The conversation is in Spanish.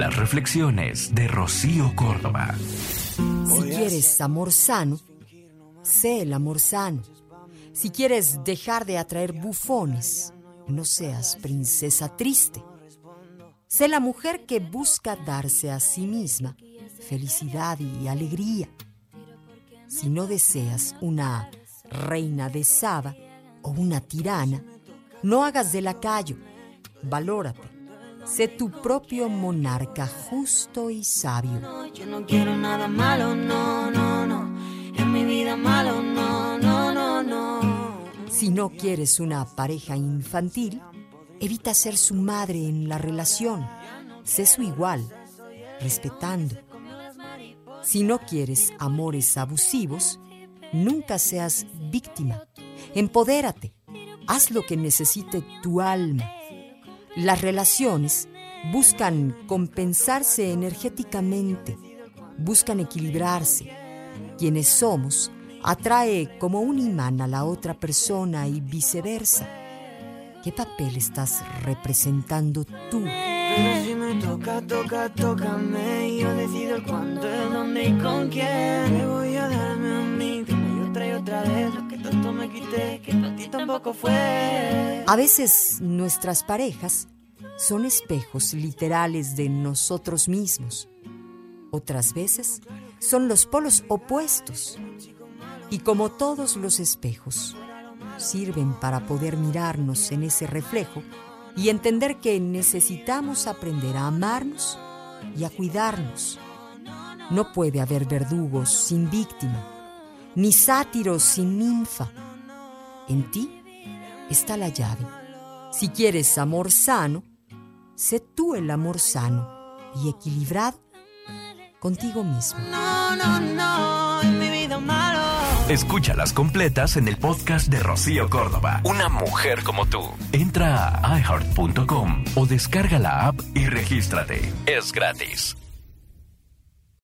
Las reflexiones de Rocío Córdoba. Si quieres amor sano, sé el amor sano. Si quieres dejar de atraer bufones, no seas princesa triste. Sé la mujer que busca darse a sí misma felicidad y alegría. Si no deseas una reina de Saba o una tirana, no hagas de lacayo, valórate. Sé tu propio monarca justo y sabio. Yo no quiero nada malo, no, no, no. En mi vida malo, no, no, no, no. Si no quieres una pareja infantil, evita ser su madre en la relación. Sé su igual, respetando. Si no quieres amores abusivos, nunca seas víctima. Empodérate. Haz lo que necesite tu alma. Las relaciones buscan compensarse energéticamente, buscan equilibrarse. Quienes somos atrae como un imán a la otra persona y viceversa. ¿Qué papel estás representando tú? Pero si me toca, toca, tócame. Yo decido el cuándo, el dónde y con quién. Le voy a darme a mí, dime y otra y otra vez. Lo que tanto me quité, que A veces nuestras parejas son espejos literales de nosotros mismos. Otras veces son los polos opuestos. Y como todos los espejos, sirven para poder mirarnos en ese reflejo y entender que necesitamos aprender a amarnos y a cuidarnos. No puede haber verdugos sin víctima, ni sátiros sin ninfa. En ti está la llave. Si quieres amor sano, sé tú el amor sano y equilibrado contigo mismo. No, no, no, en mi vida malo. Escúchalas completas en el podcast de Rocío Córdoba. Una mujer como tú. Entra a iheart.com o descarga la app y regístrate. Es gratis.